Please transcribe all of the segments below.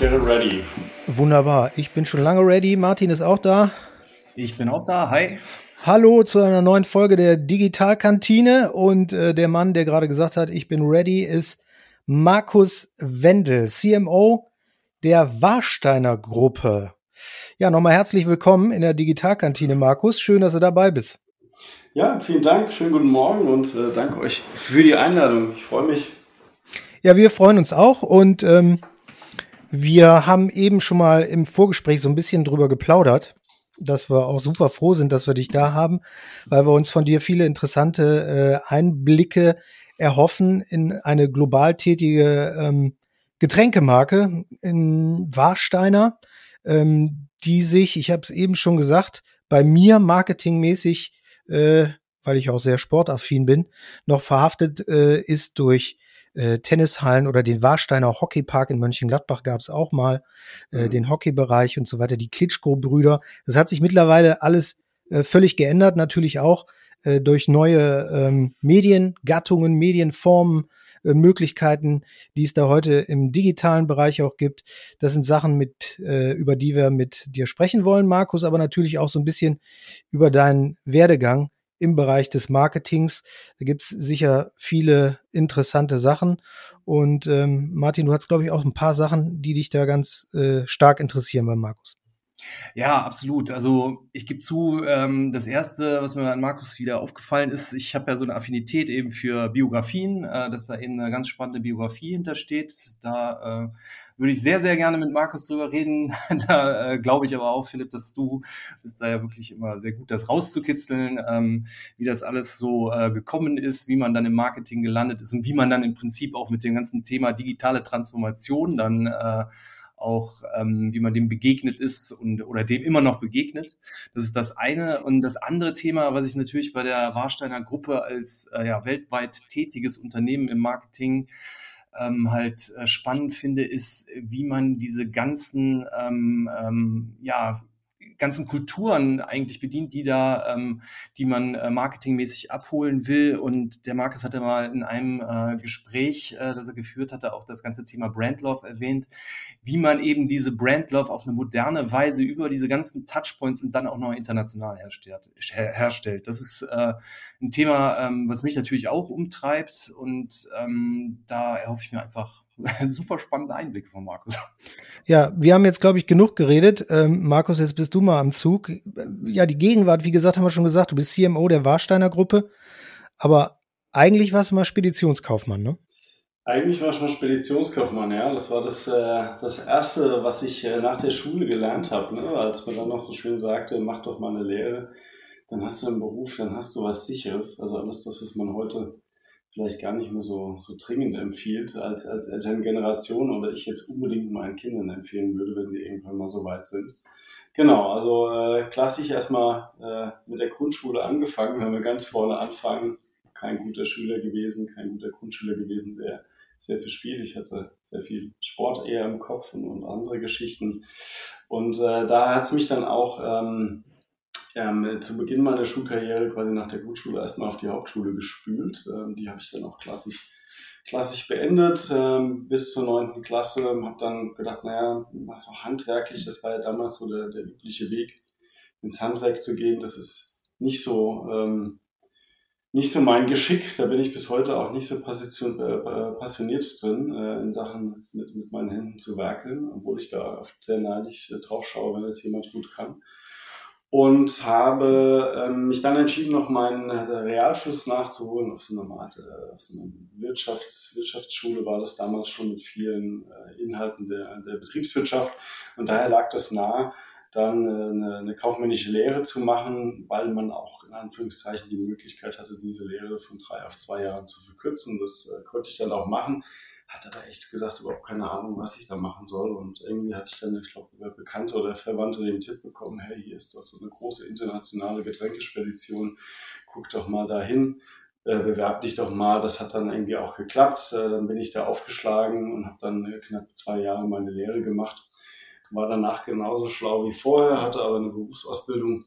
ich wäre ready. Wunderbar. Ich bin schon lange ready. Martin ist auch da. Ich bin auch da. Hi. Hallo zu einer neuen Folge der Digitalkantine. Und äh, der Mann, der gerade gesagt hat, ich bin ready, ist Markus Wendel, CMO der Warsteiner Gruppe. Ja, nochmal herzlich willkommen in der Digitalkantine, Markus. Schön, dass du dabei bist. Ja, vielen Dank. Schönen guten Morgen und äh, danke euch für die Einladung. Ich freue mich. Ja, wir freuen uns auch und ähm, wir haben eben schon mal im Vorgespräch so ein bisschen drüber geplaudert, dass wir auch super froh sind, dass wir dich da haben, weil wir uns von dir viele interessante äh, Einblicke erhoffen in eine global tätige ähm, Getränkemarke in Warsteiner, ähm, die sich, ich habe es eben schon gesagt, bei mir marketingmäßig, äh, weil ich auch sehr sportaffin bin, noch verhaftet äh, ist durch äh, Tennishallen oder den Warsteiner Hockeypark in Mönchengladbach gab es auch mal, äh, mhm. den Hockeybereich und so weiter, die Klitschko-Brüder. Das hat sich mittlerweile alles äh, völlig geändert, natürlich auch äh, durch neue ähm, Mediengattungen, Medienformen, äh, Möglichkeiten, die es da heute im digitalen Bereich auch gibt. Das sind Sachen, mit, äh, über die wir mit dir sprechen wollen, Markus, aber natürlich auch so ein bisschen über deinen Werdegang im Bereich des Marketings. Da gibt's sicher viele interessante Sachen. Und ähm, Martin, du hast, glaube ich, auch ein paar Sachen, die dich da ganz äh, stark interessieren bei Markus. Ja, absolut. Also ich gebe zu, ähm, das Erste, was mir an Markus wieder aufgefallen ist, ich habe ja so eine Affinität eben für Biografien, äh, dass da eben eine ganz spannende Biografie hintersteht. Da äh, würde ich sehr, sehr gerne mit Markus drüber reden. da äh, glaube ich aber auch, Philipp, dass du bist da ja wirklich immer sehr gut, das rauszukitzeln, ähm, wie das alles so äh, gekommen ist, wie man dann im Marketing gelandet ist und wie man dann im Prinzip auch mit dem ganzen Thema digitale Transformation dann äh, auch ähm, wie man dem begegnet ist und oder dem immer noch begegnet. Das ist das eine. Und das andere Thema, was ich natürlich bei der Warsteiner Gruppe als äh, ja, weltweit tätiges Unternehmen im Marketing ähm, halt äh, spannend finde, ist, wie man diese ganzen ähm, ähm, ja, ganzen Kulturen eigentlich bedient, die da, ähm, die man äh, marketingmäßig abholen will. Und der Markus hatte mal in einem äh, Gespräch, äh, das er geführt hatte, auch das ganze Thema Brandlove erwähnt, wie man eben diese Brandlove auf eine moderne Weise über diese ganzen Touchpoints und dann auch noch international herstellt. herstellt. Das ist äh, ein Thema, ähm, was mich natürlich auch umtreibt und ähm, da erhoffe ich mir einfach super spannende Einblicke von Markus. Ja, wir haben jetzt, glaube ich, genug geredet. Ähm, Markus, jetzt bist du mal am Zug. Ja, die Gegenwart, wie gesagt, haben wir schon gesagt, du bist CMO der Warsteiner Gruppe. Aber eigentlich warst du mal Speditionskaufmann, ne? Eigentlich war ich mal Speditionskaufmann, ja. Das war das, äh, das Erste, was ich äh, nach der Schule gelernt habe. Ne? Als man dann noch so schön sagte, mach doch mal eine Lehre, dann hast du einen Beruf, dann hast du was Sicheres. Also alles das, was man heute vielleicht gar nicht mehr so, so dringend empfiehlt, als, als Elterngeneration oder ich jetzt unbedingt meinen Kindern empfehlen würde, wenn sie irgendwann mal so weit sind. Genau, also äh, klassisch erstmal äh, mit der Grundschule angefangen, wenn wir ganz vorne anfangen. Kein guter Schüler gewesen, kein guter Grundschüler gewesen, sehr, sehr viel Spiel. Ich hatte sehr viel Sport eher im Kopf und, und andere Geschichten. Und äh, da hat es mich dann auch ähm, ähm, zu Beginn meiner Schulkarriere quasi nach der Grundschule erstmal auf die Hauptschule gespült. Ähm, die habe ich dann auch klassisch, klassisch beendet ähm, bis zur neunten Klasse. Habe dann gedacht, naja, so handwerklich, das war ja damals so der, der übliche Weg, ins Handwerk zu gehen. Das ist nicht so, ähm, nicht so mein Geschick. Da bin ich bis heute auch nicht so äh passioniert drin, äh, in Sachen mit, mit meinen Händen zu werkeln, obwohl ich da oft sehr neidisch äh, drauf schaue, wenn das jemand gut kann und habe ähm, mich dann entschieden, noch meinen äh, Realschluss nachzuholen auf so eine Art, äh, auf so einer Wirtschafts-, Wirtschaftsschule war das damals schon mit vielen äh, Inhalten der, der Betriebswirtschaft und daher lag das nahe, dann äh, eine, eine kaufmännische Lehre zu machen, weil man auch in Anführungszeichen die Möglichkeit hatte, diese Lehre von drei auf zwei Jahren zu verkürzen. Das äh, konnte ich dann auch machen hatte da echt gesagt, überhaupt keine Ahnung, was ich da machen soll. Und irgendwie hatte ich dann, ich glaube, über Bekannte oder Verwandte den Tipp bekommen, hey, hier ist doch so eine große internationale Getränkespedition, guck doch mal dahin, äh, bewerb dich doch mal. Das hat dann irgendwie auch geklappt. Äh, dann bin ich da aufgeschlagen und habe dann knapp zwei Jahre meine Lehre gemacht. War danach genauso schlau wie vorher, hatte aber eine Berufsausbildung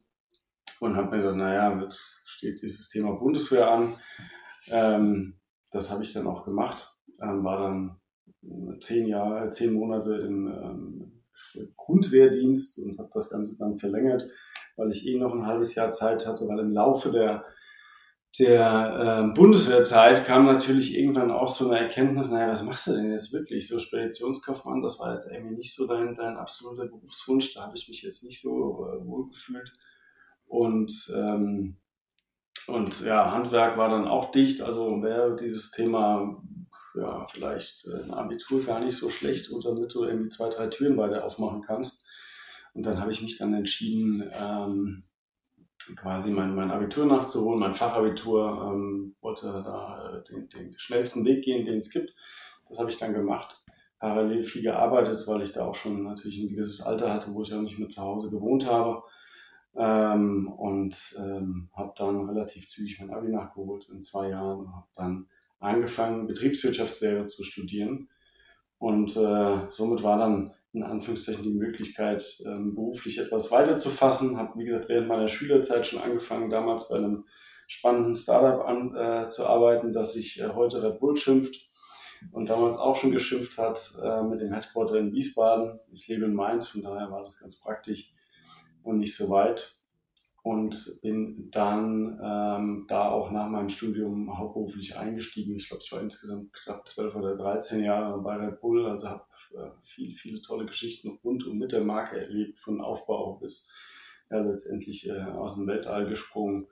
und habe mir gesagt, naja, steht dieses Thema Bundeswehr an. Ähm, das habe ich dann auch gemacht ähm, war dann zehn Jahre, zehn Monate im ähm, Grundwehrdienst und habe das Ganze dann verlängert, weil ich eh noch ein halbes Jahr Zeit hatte, weil im Laufe der der äh, Bundeswehrzeit kam natürlich irgendwann auch so eine Erkenntnis, naja, was machst du denn jetzt wirklich? So Speditionskaufmann, das war jetzt irgendwie nicht so dein, dein absoluter Berufswunsch, da habe ich mich jetzt nicht so äh, wohl gefühlt. Und, ähm, und ja, Handwerk war dann auch dicht, also wäre dieses Thema ja, vielleicht äh, ein Abitur gar nicht so schlecht, und damit du irgendwie zwei, drei Türen weiter aufmachen kannst. Und dann habe ich mich dann entschieden, ähm, quasi mein, mein Abitur nachzuholen, mein Fachabitur, ähm, wollte da äh, den, den schnellsten Weg gehen, den es gibt. Das habe ich dann gemacht. Parallel viel gearbeitet, weil ich da auch schon natürlich ein gewisses Alter hatte, wo ich auch nicht mehr zu Hause gewohnt habe. Ähm, und ähm, habe dann relativ zügig mein Abi nachgeholt in zwei Jahren und habe dann angefangen, Betriebswirtschaftslehre zu studieren. Und äh, somit war dann in Anführungszeichen die Möglichkeit, ähm, beruflich etwas weiterzufassen. Habe, wie gesagt, während meiner Schülerzeit schon angefangen, damals bei einem spannenden Startup an, äh, zu arbeiten, das sich äh, heute Red Bull schimpft und damals auch schon geschimpft hat äh, mit dem Headquarter in Wiesbaden. Ich lebe in Mainz, von daher war das ganz praktisch und nicht so weit. Und bin dann ähm, da auch nach meinem Studium hauptberuflich eingestiegen. Ich glaube, ich war insgesamt knapp 12 oder 13 Jahre bei Red Bull, also habe äh, viele, viele tolle Geschichten rund und mit der Marke erlebt, von Aufbau bis ja, letztendlich äh, aus dem Weltall gesprungen.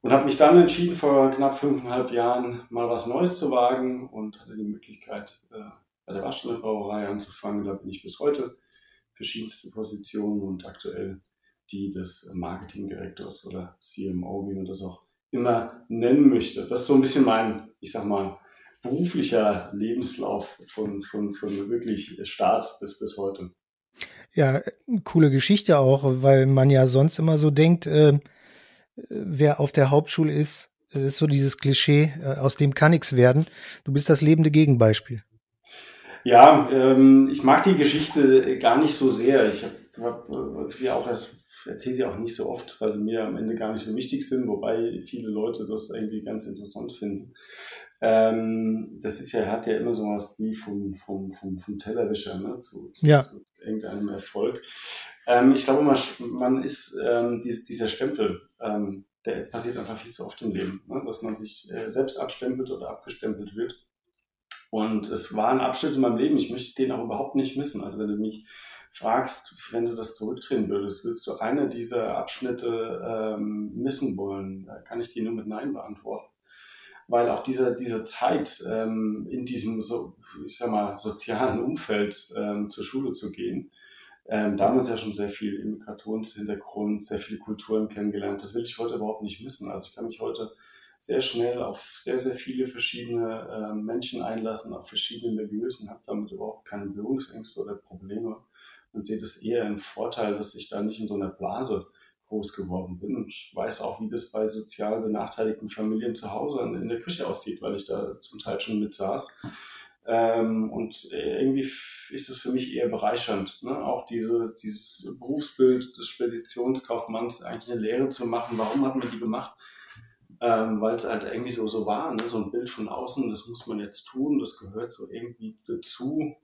Und habe mich dann entschieden, vor knapp fünfeinhalb Jahren mal was Neues zu wagen und hatte die Möglichkeit, äh, bei der Waschmittelbrauerei anzufangen. Da bin ich bis heute verschiedenste Positionen und aktuell die des Marketingdirektors oder CMO, wie man das auch immer nennen möchte. Das ist so ein bisschen mein, ich sag mal, beruflicher Lebenslauf von, von, von wirklich Start bis, bis heute. Ja, coole Geschichte auch, weil man ja sonst immer so denkt, äh, wer auf der Hauptschule ist, äh, ist so dieses Klischee, äh, aus dem kann nichts werden. Du bist das lebende Gegenbeispiel. Ja, ähm, ich mag die Geschichte gar nicht so sehr. Ich habe hab, ja auch erst erzähle sie auch nicht so oft, weil sie mir am Ende gar nicht so wichtig sind, wobei viele Leute das irgendwie ganz interessant finden. Ähm, das ist ja, hat ja immer so was wie vom, vom, vom, vom Tellerwischer ne, zu, zu, ja. zu irgendeinem Erfolg. Ähm, ich glaube, man, man ist ähm, dies, dieser Stempel, ähm, der passiert einfach viel zu oft im Leben, ne, dass man sich äh, selbst abstempelt oder abgestempelt wird. Und es war ein Abschnitt in meinem Leben, ich möchte den auch überhaupt nicht missen. Also wenn du mich fragst, wenn du das zurückdrehen würdest, würdest du eine dieser Abschnitte ähm, missen wollen? Da kann ich dir nur mit Nein beantworten weil auch diese, diese Zeit ähm, in diesem so, ich sag mal, sozialen Umfeld ähm, zur Schule zu gehen, ähm, damals ja schon sehr viel Immigrationshintergrund, sehr viele Kulturen kennengelernt. Das will ich heute überhaupt nicht missen. Also ich kann mich heute sehr schnell auf sehr, sehr viele verschiedene äh, Menschen einlassen, auf verschiedene Milieus und habe damit überhaupt keine Berührungsängste oder Probleme und sehe das eher einen Vorteil, dass ich da nicht in so einer Blase groß geworden bin. Und ich weiß auch, wie das bei sozial benachteiligten Familien zu Hause in der Küche aussieht, weil ich da zum Teil schon mit saß. Ähm, und irgendwie ist es für mich eher bereichernd, ne? auch diese, dieses Berufsbild des Speditionskaufmanns eigentlich eine Lehre zu machen. Warum hat man die gemacht? Ähm, weil es halt irgendwie so, so war, ne? so ein Bild von außen, das muss man jetzt tun, das gehört so irgendwie dazu,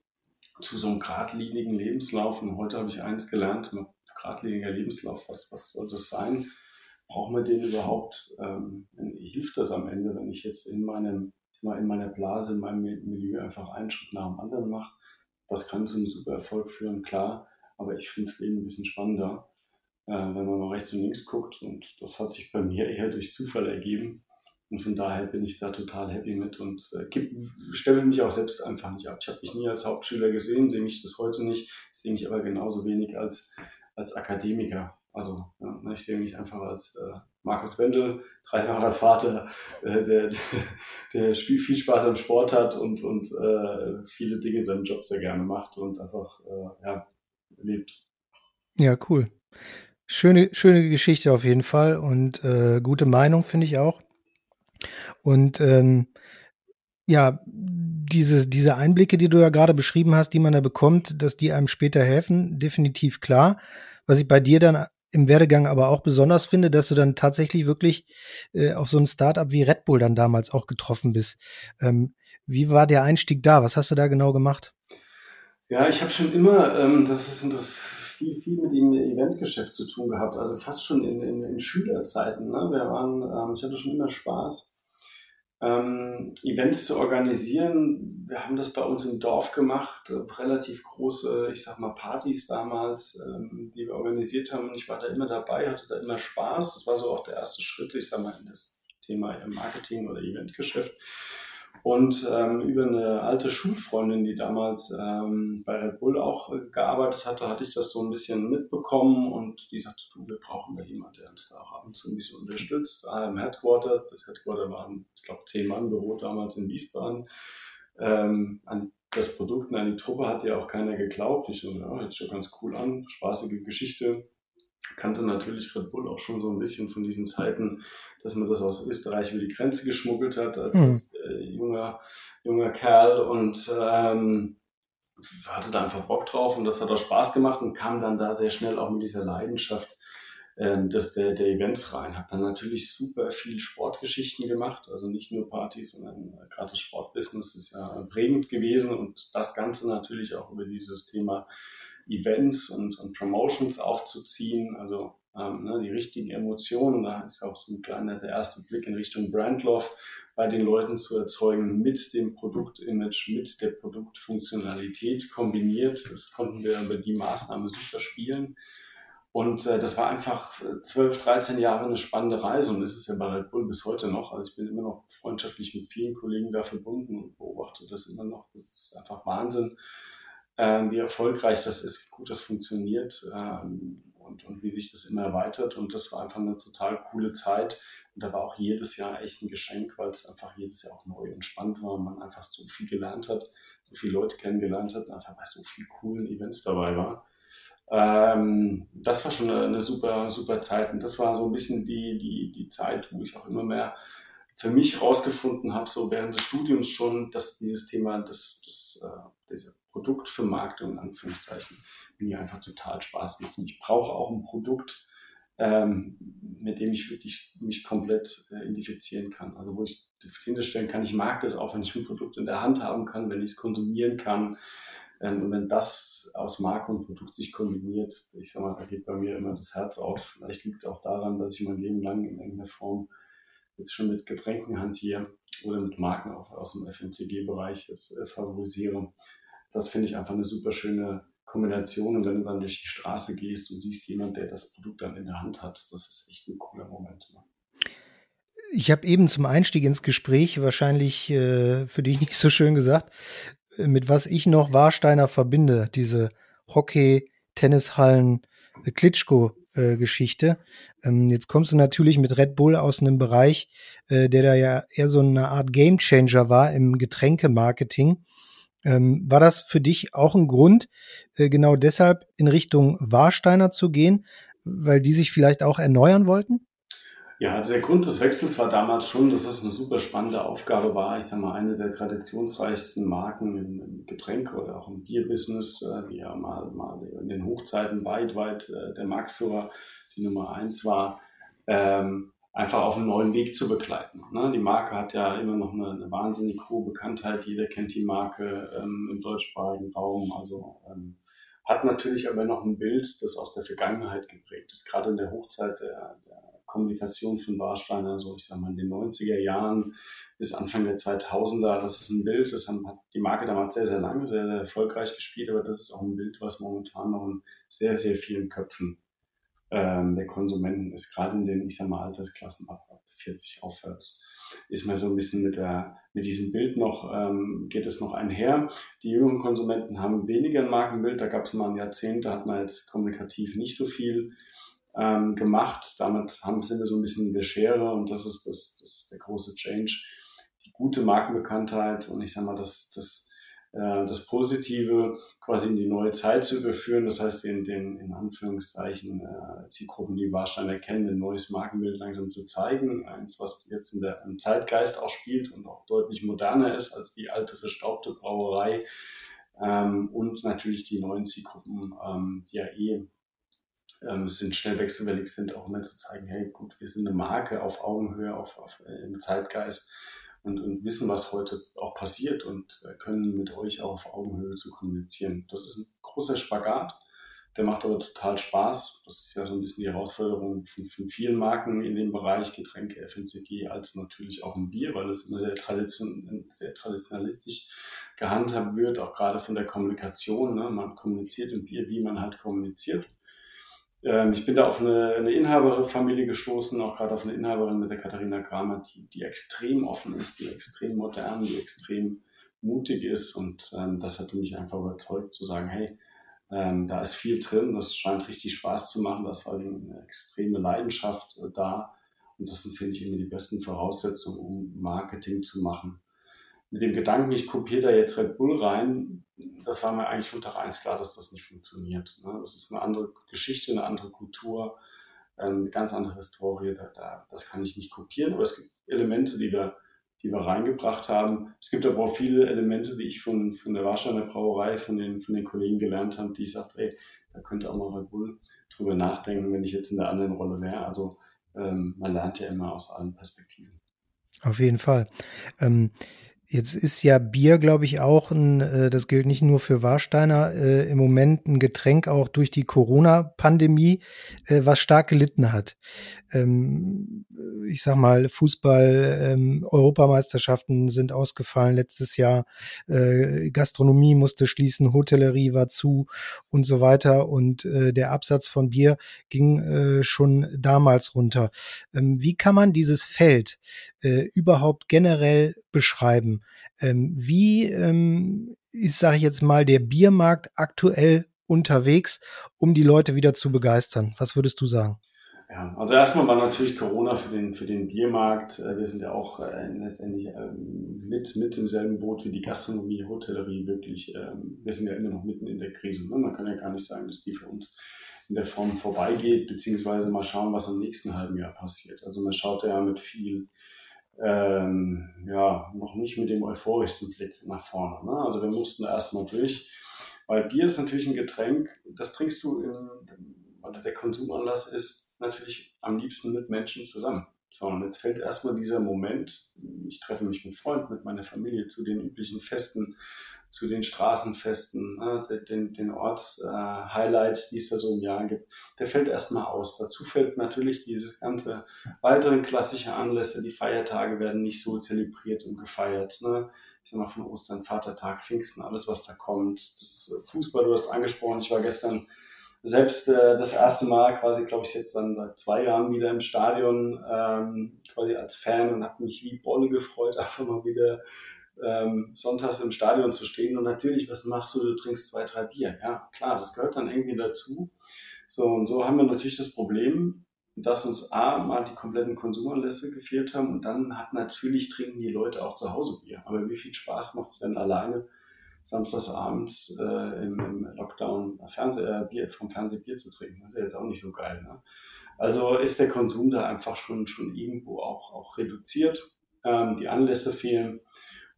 zu so einem geradlinigen Lebenslauf. Und heute habe ich eins gelernt, geradliniger Lebenslauf, was, was soll das sein? Brauchen wir den überhaupt? Ähm, hilft das am Ende, wenn ich jetzt in meinem, mal in meiner Blase, in meinem Milieu einfach einen Schritt nach dem anderen mache? Das kann zu einem super Erfolg führen, klar, aber ich finde es Leben ein bisschen spannender, äh, wenn man mal rechts und links guckt und das hat sich bei mir eher durch Zufall ergeben. Und von daher bin ich da total happy mit und äh, stelle mich auch selbst einfach nicht ab. Ich habe mich nie als Hauptschüler gesehen, sehe mich das heute nicht, sehe mich aber genauso wenig als als Akademiker. Also ja, ne, ich sehe mich einfach als äh, Markus Wendel, dreifacher Vater, äh, der, der Spiel, viel Spaß am Sport hat und, und äh, viele Dinge in seinem Job sehr gerne macht und einfach äh, ja, lebt. Ja, cool. Schöne, schöne Geschichte auf jeden Fall und äh, gute Meinung finde ich auch. Und ähm, ja, diese, diese Einblicke, die du da gerade beschrieben hast, die man da bekommt, dass die einem später helfen, definitiv klar. Was ich bei dir dann im Werdegang aber auch besonders finde, dass du dann tatsächlich wirklich äh, auf so ein Startup wie Red Bull dann damals auch getroffen bist. Ähm, Wie war der Einstieg da? Was hast du da genau gemacht? Ja, ich habe schon immer, ähm, das ist interessant, viel, viel mit dem Eventgeschäft zu tun gehabt, also fast schon in, in, in Schülerzeiten. Ne? Wir waren, ähm, ich hatte schon immer Spaß, ähm, Events zu organisieren. Wir haben das bei uns im Dorf gemacht, äh, relativ große, ich sag mal, Partys damals, ähm, die wir organisiert haben. Und ich war da immer dabei, hatte da immer Spaß. Das war so auch der erste Schritt, ich sag mal, in das Thema Marketing oder Eventgeschäft. Und ähm, über eine alte Schulfreundin, die damals ähm, bei Red Bull auch äh, gearbeitet hatte, hatte ich das so ein bisschen mitbekommen und die sagte, du, wir brauchen da jemanden, der uns da auch ab und zu ein bisschen unterstützt. Ah, Im Headquarter, das Headquarter waren, ich glaube, zehn Mann Büro damals in Wiesbaden. Ähm, an das Produkt, an die Truppe hat ja auch keiner geglaubt. Ich so, ja, hört schon ganz cool an, spaßige Geschichte kannte natürlich Red Bull auch schon so ein bisschen von diesen Zeiten, dass man das aus Österreich über die Grenze geschmuggelt hat als, mhm. als äh, junger, junger Kerl und ähm, hatte da einfach Bock drauf und das hat auch Spaß gemacht und kam dann da sehr schnell auch mit dieser Leidenschaft ähm, des, der, der Events rein. Hat dann natürlich super viel Sportgeschichten gemacht, also nicht nur Partys, sondern gerade das Sportbusiness ist ja prägend gewesen und das Ganze natürlich auch über dieses Thema Events und, und Promotions aufzuziehen, also ähm, ne, die richtigen Emotionen. Da ist auch so ein kleiner der erste Blick in Richtung Brandlove bei den Leuten zu erzeugen mit dem Produktimage, mit der Produktfunktionalität kombiniert. Das konnten wir über die Maßnahme super spielen. Und äh, das war einfach 12, 13 Jahre eine spannende Reise und ist es ja bei Red Bull bis heute noch. Also ich bin immer noch freundschaftlich mit vielen Kollegen da verbunden und beobachte das immer noch. Das ist einfach Wahnsinn ähm, wie erfolgreich das ist, wie gut das funktioniert ähm, und, und wie sich das immer erweitert. Und das war einfach eine total coole Zeit. Und da war auch jedes Jahr echt ein Geschenk, weil es einfach jedes Jahr auch neu und spannend war und man einfach so viel gelernt hat, so viele Leute kennengelernt hat und einfach bei so vielen coolen Events dabei war. Ähm, das war schon eine, eine, super, super Zeit. Und das war so ein bisschen die, die, die Zeit, wo ich auch immer mehr für mich rausgefunden habe, so während des Studiums schon, dass dieses Thema das, das, äh, dieser Produktvermarktung in Anführungszeichen mir einfach total Spaß macht. Und ich brauche auch ein Produkt, ähm, mit dem ich wirklich mich komplett äh, identifizieren kann. Also wo ich hinterstellen kann, ich mag das auch, wenn ich ein Produkt in der Hand haben kann, wenn ich es konsumieren kann. Ähm, und wenn das aus Marke und Produkt sich kombiniert, ich sag mal, da geht bei mir immer das Herz auf. Vielleicht liegt es auch daran, dass ich mein Leben lang in irgendeiner Form jetzt schon mit Getränken hantiere oder mit Marken auch aus dem FMCG-Bereich äh, favorisiere das finde ich einfach eine super schöne Kombination. Und wenn du dann durch die Straße gehst und siehst jemand, der das Produkt dann in der Hand hat, das ist echt ein cooler Moment. Ne? Ich habe eben zum Einstieg ins Gespräch wahrscheinlich äh, für dich nicht so schön gesagt, äh, mit was ich noch Warsteiner verbinde, diese Hockey, Tennishallen, äh, Klitschko-Geschichte. Ähm, jetzt kommst du natürlich mit Red Bull aus einem Bereich, äh, der da ja eher so eine Art Gamechanger war im Getränkemarketing. Ähm, war das für dich auch ein Grund, äh, genau deshalb in Richtung Warsteiner zu gehen, weil die sich vielleicht auch erneuern wollten? Ja, also der Grund des Wechsels war damals schon, dass es eine super spannende Aufgabe war. Ich sage mal, eine der traditionsreichsten Marken im, im Getränk oder auch im Bierbusiness, äh, die ja mal, mal in den Hochzeiten weit, weit äh, der Marktführer, die Nummer eins war. Ähm, einfach auf einen neuen Weg zu begleiten. Ne? Die Marke hat ja immer noch eine, eine wahnsinnig hohe Bekanntheit. Jeder kennt die Marke ähm, im deutschsprachigen Raum. Also ähm, hat natürlich aber noch ein Bild, das aus der Vergangenheit geprägt ist. Gerade in der Hochzeit der, der Kommunikation von Warstein, also ich sag mal in den 90er Jahren bis Anfang der 2000er, das ist ein Bild, das hat die Marke damals sehr, sehr lange, sehr, sehr erfolgreich gespielt, aber das ist auch ein Bild, was momentan noch in sehr, sehr vielen Köpfen ähm, der Konsumenten ist, gerade in den, ich sag mal, Altersklassen ab, ab 40 aufwärts, ist man so ein bisschen mit, der, mit diesem Bild noch, ähm, geht es noch einher. Die jüngeren Konsumenten haben weniger ein Markenbild, da gab es mal ein Jahrzehnt, da hat man jetzt kommunikativ nicht so viel ähm, gemacht. Damit haben, sind wir so ein bisschen in der Schere und das ist das, das der große Change. Die gute Markenbekanntheit und ich sag mal, das, das das Positive quasi in die neue Zeit zu überführen. Das heißt, in den, in Anführungszeichen, äh, Zielgruppen, die wahrscheinlich erkennen, ein neues Markenbild langsam zu zeigen. Eins, was jetzt in der, im Zeitgeist auch spielt und auch deutlich moderner ist als die alte verstaubte Brauerei. Ähm, und natürlich die neuen Zielgruppen, ähm, die ja eh ähm, sind schnell wechselwillig sind, auch immer zu zeigen, hey gut, wir sind eine Marke auf Augenhöhe, auf, auf, äh, im Zeitgeist und, und wissen, was heute auch passiert und äh, können mit euch auch auf Augenhöhe zu kommunizieren. Das ist ein großer Spagat. Der macht aber total Spaß. Das ist ja so ein bisschen die Herausforderung von, von vielen Marken in dem Bereich Getränke, FMCG, als natürlich auch ein Bier, weil es immer sehr, tradition, sehr traditionalistisch gehandhabt wird, auch gerade von der Kommunikation. Ne? Man kommuniziert im Bier, wie man halt kommuniziert. Ähm, ich bin da auf eine, eine Inhaberfamilie gestoßen, auch gerade auf eine Inhaberin mit der Katharina Kramer, die, die extrem offen ist, die extrem modern, die extrem mutig ist. Und ähm, das hatte mich einfach überzeugt zu sagen, hey, ähm, da ist viel drin, das scheint richtig Spaß zu machen, da ist vor allem eine extreme Leidenschaft äh, da. Und das sind, finde ich, immer die besten Voraussetzungen, um Marketing zu machen. Mit dem Gedanken, ich kopiere da jetzt Red Bull rein, das war mir eigentlich von Tag eins klar, dass das nicht funktioniert. Ne? Das ist eine andere Geschichte, eine andere Kultur, ähm, eine ganz andere Historie. Da, da, das kann ich nicht kopieren, aber es gibt Elemente, die wir die wir reingebracht haben. Es gibt aber auch viele Elemente, die ich von, von der Warsteiner Brauerei, von den, von den Kollegen gelernt habe, die ich sage, ey, da könnte auch mal Red Bull drüber nachdenken, wenn ich jetzt in der anderen Rolle wäre. Also ähm, man lernt ja immer aus allen Perspektiven. Auf jeden Fall. Ähm, Jetzt ist ja Bier, glaube ich, auch ein, äh, das gilt nicht nur für Warsteiner, äh, im Moment ein Getränk auch durch die Corona-Pandemie, äh, was stark gelitten hat. Ähm, ich sag mal, Fußball, ähm, Europameisterschaften sind ausgefallen letztes Jahr, äh, Gastronomie musste schließen, Hotellerie war zu und so weiter und äh, der Absatz von Bier ging äh, schon damals runter. Ähm, wie kann man dieses Feld äh, überhaupt generell beschreiben? Ähm, wie ähm, ist, sage ich jetzt mal, der Biermarkt aktuell unterwegs, um die Leute wieder zu begeistern? Was würdest du sagen? Ja, also erstmal war natürlich Corona für den, für den Biermarkt. Äh, wir sind ja auch äh, letztendlich ähm, mit, mit im selben Boot wie die Gastronomie, Hotellerie wirklich. Ähm, wir sind ja immer noch mitten in der Krise. Ne? Man kann ja gar nicht sagen, dass die für uns in der Form vorbeigeht, beziehungsweise mal schauen, was im nächsten halben Jahr passiert. Also man schaut ja mit viel ähm, ja, noch nicht mit dem euphorischsten Blick nach vorne. Ne? Also wir mussten erstmal durch, weil Bier ist natürlich ein Getränk, das trinkst du, in, oder der Konsumanlass ist natürlich am liebsten mit Menschen zusammen. So, und jetzt fällt erstmal dieser Moment, ich treffe mich mit Freunden, mit meiner Familie zu den üblichen Festen, zu den Straßenfesten, ne, den, den Orts-Highlights, äh, die es da so im Jahr gibt, der fällt erstmal aus. Dazu fällt natürlich diese ganze weiteren klassischen Anlässe, die Feiertage werden nicht so zelebriert und gefeiert. Ne? Ich sag mal von Ostern, Vatertag, Pfingsten, alles was da kommt. Das Fußball, du hast angesprochen, ich war gestern selbst äh, das erste Mal quasi, glaube ich, jetzt dann seit zwei Jahren wieder im Stadion ähm, quasi als Fan und habe mich wie Bolle gefreut, einfach mal wieder ähm, sonntags im Stadion zu stehen. Und natürlich, was machst du? Du trinkst zwei, drei Bier. Ja, klar, das gehört dann irgendwie dazu. So, und so haben wir natürlich das Problem, dass uns A, mal die kompletten Konsumanlässe gefehlt haben und dann hat natürlich trinken die Leute auch zu Hause Bier. Aber wie viel Spaß macht es denn alleine, samstagsabends äh, im, im, Lockdown Fernseh, äh, Bier, vom Fernseh Bier zu trinken? Das ist ja jetzt auch nicht so geil. Ne? Also ist der Konsum da einfach schon, schon irgendwo auch, auch reduziert. Ähm, die Anlässe fehlen.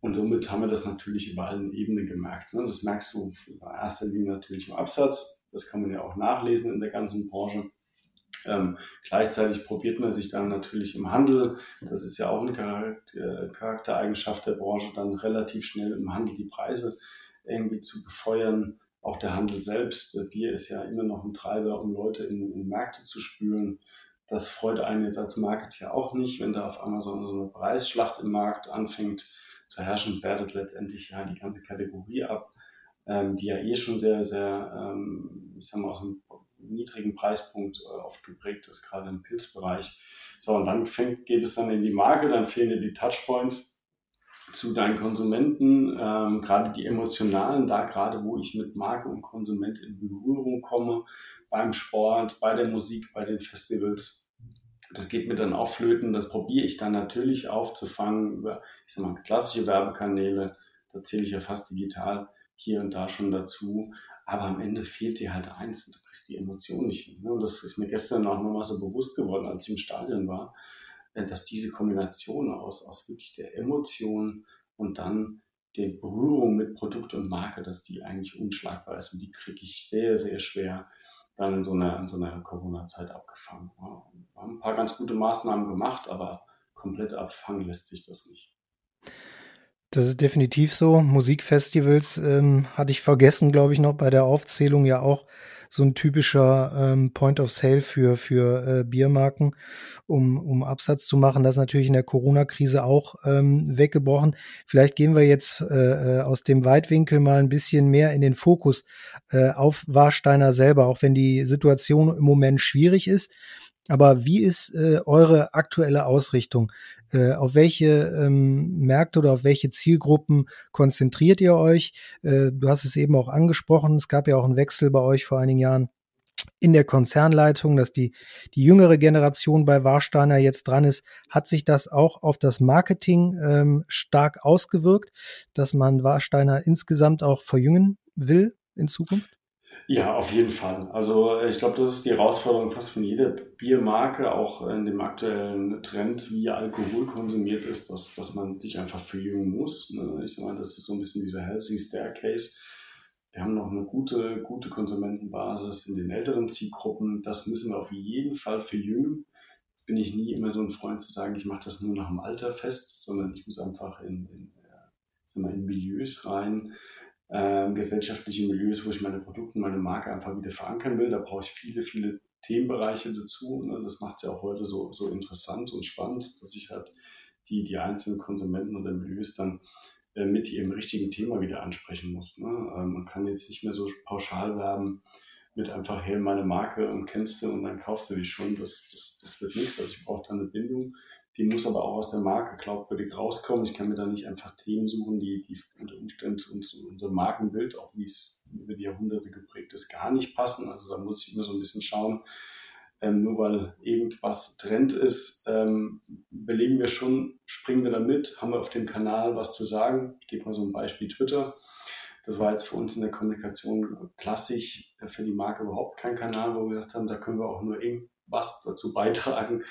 Und somit haben wir das natürlich über allen Ebenen gemerkt. Ne? Das merkst du in erster Linie natürlich im Absatz. Das kann man ja auch nachlesen in der ganzen Branche. Ähm, gleichzeitig probiert man sich dann natürlich im Handel, das ist ja auch eine Charakter Charaktereigenschaft der Branche, dann relativ schnell im Handel die Preise irgendwie zu befeuern. Auch der Handel selbst, Bier ist ja immer noch ein Treiber, um Leute in, in Märkte zu spülen. Das freut einen jetzt als Marketeer auch nicht, wenn da auf so, so eine Preisschlacht im Markt anfängt zu herrschen, wertet letztendlich ja die ganze Kategorie ab, ähm, die ja eh schon sehr, sehr, ähm, ich sag mal, aus einem niedrigen Preispunkt äh, oft geprägt ist, gerade im Pilzbereich. So, und dann fängt, geht es dann in die Marke, dann fehlen dir die Touchpoints zu deinen Konsumenten, ähm, gerade die emotionalen, da gerade wo ich mit Marke und Konsument in Berührung komme, beim Sport, bei der Musik, bei den Festivals, das geht mir dann auch flöten. Das probiere ich dann natürlich aufzufangen über, ich sag mal, klassische Werbekanäle. Da zähle ich ja fast digital hier und da schon dazu. Aber am Ende fehlt dir halt eins und du kriegst die Emotion nicht hin. Ne? Und das ist mir gestern auch nochmal so bewusst geworden, als ich im Stadion war, äh, dass diese Kombination aus, aus wirklich der Emotion und dann der Berührung mit Produkt und Marke, dass die eigentlich unschlagbar ist. Und die kriege ich sehr, sehr schwer dann in so einer, in so einer Corona-Zeit abgefangen. Wir haben ein paar ganz gute Maßnahmen gemacht, aber komplett abfangen lässt sich das nicht. Das ist definitiv so. Musikfestivals ähm, hatte ich vergessen, glaube ich, noch bei der Aufzählung ja auch so ein typischer ähm, Point of Sale für, für äh, Biermarken, um, um Absatz zu machen. Das ist natürlich in der Corona-Krise auch ähm, weggebrochen. Vielleicht gehen wir jetzt äh, äh, aus dem Weitwinkel mal ein bisschen mehr in den Fokus äh, auf Warsteiner selber, auch wenn die Situation im Moment schwierig ist. Aber wie ist äh, eure aktuelle Ausrichtung? Äh, auf welche ähm, Märkte oder auf welche Zielgruppen konzentriert ihr euch? Äh, du hast es eben auch angesprochen, es gab ja auch einen Wechsel bei euch vor einigen Jahren in der Konzernleitung, dass die, die jüngere Generation bei Warsteiner jetzt dran ist. Hat sich das auch auf das Marketing ähm, stark ausgewirkt, dass man Warsteiner insgesamt auch verjüngen will in Zukunft? Ja, auf jeden Fall. Also ich glaube, das ist die Herausforderung fast von jeder Biermarke, auch in dem aktuellen Trend, wie Alkohol konsumiert ist, dass, dass man sich einfach verjüngen muss. Ne? Ich mal, das ist so ein bisschen dieser Healthy Staircase. Wir haben noch eine gute, gute Konsumentenbasis in den älteren Zielgruppen. Das müssen wir auf jeden Fall verjüngen. Jetzt bin ich nie immer so ein Freund zu sagen, ich mache das nur nach dem Alter fest, sondern ich muss einfach in, in, äh, in Milieus rein, äh, gesellschaftliche Milieus, wo ich meine Produkte, meine Marke einfach wieder verankern will. Da brauche ich viele, viele Themenbereiche dazu. Ne? Das macht es ja auch heute so, so interessant und spannend, dass ich halt die, die einzelnen Konsumenten oder Milieus dann äh, mit ihrem richtigen Thema wieder ansprechen muss. Ne? Ähm, man kann jetzt nicht mehr so pauschal werben mit einfach, hey, meine Marke und kennst du und dann kaufst du die schon. Das, das, das wird nichts. Also ich brauche da eine Bindung. Die muss aber auch aus der Marke glaubwürdig rauskommen. Ich kann mir da nicht einfach Themen suchen, die, die unter Umständen zu uns, unser Markenbild, auch wie es über die Jahrhunderte geprägt ist, gar nicht passen. Also da muss ich immer so ein bisschen schauen, ähm, nur weil irgendwas Trend ist, ähm, belegen wir schon, springen wir da mit, haben wir auf dem Kanal was zu sagen. Ich gebe mal so ein Beispiel Twitter. Das war jetzt für uns in der Kommunikation klassisch, für die Marke überhaupt kein Kanal, wo wir gesagt haben, da können wir auch nur irgendwas dazu beitragen,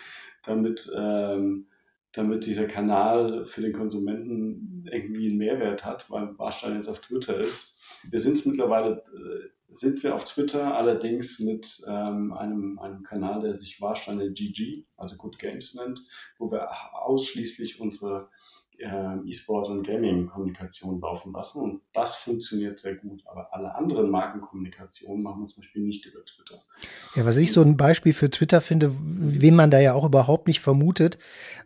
damit, ähm, damit dieser Kanal für den Konsumenten irgendwie einen Mehrwert hat, weil Warstein jetzt auf Twitter ist. Wir sind es mittlerweile, äh, sind wir auf Twitter, allerdings mit ähm, einem, einem Kanal, der sich Warsteiner GG, also Good Games nennt, wo wir ausschließlich unsere E-Sport und Gaming-Kommunikation laufen lassen. Und das funktioniert sehr gut. Aber alle anderen Markenkommunikationen machen wir zum Beispiel nicht über Twitter. Ja, was ich so ein Beispiel für Twitter finde, wen man da ja auch überhaupt nicht vermutet,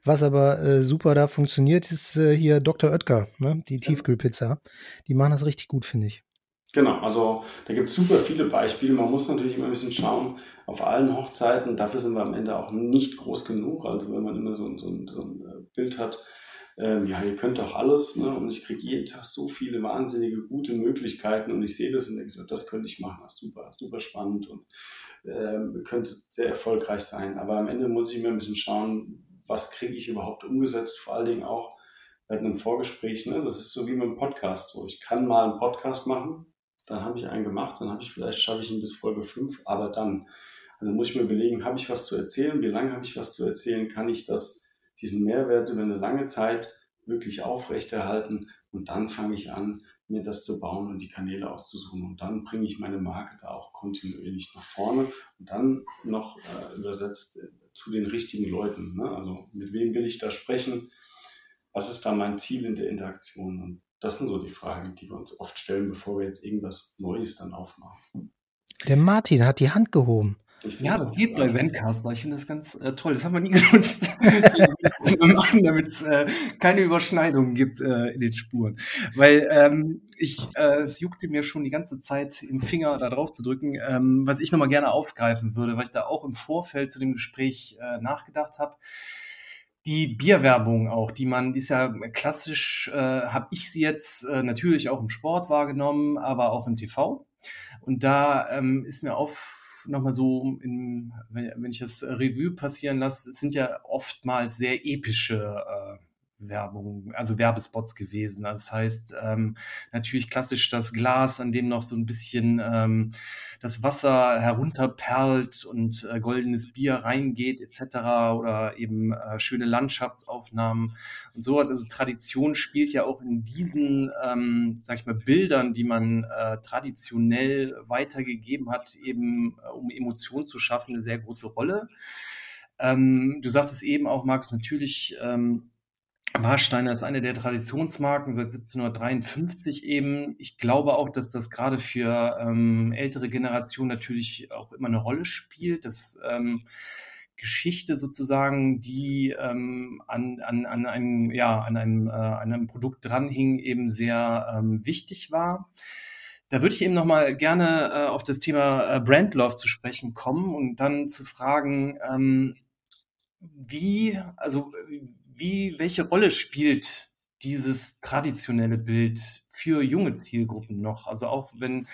was aber äh, super da funktioniert, ist äh, hier Dr. Oetker, ne? die Tiefkühlpizza. Die machen das richtig gut, finde ich. Genau, also da gibt es super viele Beispiele. Man muss natürlich immer ein bisschen schauen, auf allen Hochzeiten, dafür sind wir am Ende auch nicht groß genug. Also wenn man immer so, so, so ein äh, Bild hat, ähm, ja, ihr könnt doch alles, ne? und ich kriege jeden Tag so viele wahnsinnige gute Möglichkeiten und ich sehe das und denke so, das könnte ich machen, das ist super, super spannend und ähm, könnte sehr erfolgreich sein. Aber am Ende muss ich mir ein bisschen schauen, was kriege ich überhaupt umgesetzt, vor allen Dingen auch bei einem Vorgespräch. Ne? Das ist so wie mit einem Podcast. So, ich kann mal einen Podcast machen, dann habe ich einen gemacht, dann habe ich vielleicht schaffe ich ihn bis Folge 5, aber dann. Also muss ich mir überlegen, habe ich was zu erzählen? Wie lange habe ich was zu erzählen? Kann ich das diesen Mehrwert über eine lange Zeit wirklich aufrechterhalten und dann fange ich an, mir das zu bauen und die Kanäle auszusuchen und dann bringe ich meine Marke da auch kontinuierlich nach vorne und dann noch äh, übersetzt äh, zu den richtigen Leuten. Ne? Also mit wem will ich da sprechen? Was ist da mein Ziel in der Interaktion? Und das sind so die Fragen, die wir uns oft stellen, bevor wir jetzt irgendwas Neues dann aufmachen. Der Martin hat die Hand gehoben. Ja, das geht bei Zencaster. Ich finde das ganz äh, toll. Das haben wir nie genutzt. machen, damit es äh, keine Überschneidungen gibt äh, in den Spuren. Weil ähm, ich, äh, es juckte mir schon die ganze Zeit im Finger da drauf zu drücken, ähm, was ich nochmal gerne aufgreifen würde, weil ich da auch im Vorfeld zu dem Gespräch äh, nachgedacht habe die Bierwerbung auch, die man, die ist ja klassisch, äh, habe ich sie jetzt äh, natürlich auch im Sport wahrgenommen, aber auch im TV. Und da ähm, ist mir auf nochmal so, in, wenn, wenn, ich das Revue passieren lasse, es sind ja oftmals sehr epische äh, Werbung, also Werbespots gewesen. Das heißt, ähm, natürlich klassisch das Glas, an dem noch so ein bisschen ähm, das Wasser herunterperlt und äh, goldenes Bier reingeht, etc. Oder eben äh, schöne Landschaftsaufnahmen und sowas. Also Tradition spielt ja auch in diesen, ähm, sag ich mal, Bildern, die man äh, traditionell weitergegeben hat, eben äh, um Emotionen zu schaffen, eine sehr große Rolle. Ähm, du sagtest eben auch, Markus, natürlich ähm, Warsteiner ist eine der Traditionsmarken seit 1753 eben. Ich glaube auch, dass das gerade für ähm, ältere Generationen natürlich auch immer eine Rolle spielt, dass ähm, Geschichte sozusagen, die ähm, an, an, an, einem, ja, an, einem, äh, an einem Produkt dranhing, eben sehr ähm, wichtig war. Da würde ich eben nochmal gerne äh, auf das Thema äh, Brand Love zu sprechen kommen und dann zu fragen, ähm, wie, also wie, welche Rolle spielt dieses traditionelle Bild für junge Zielgruppen noch? Also auch wenn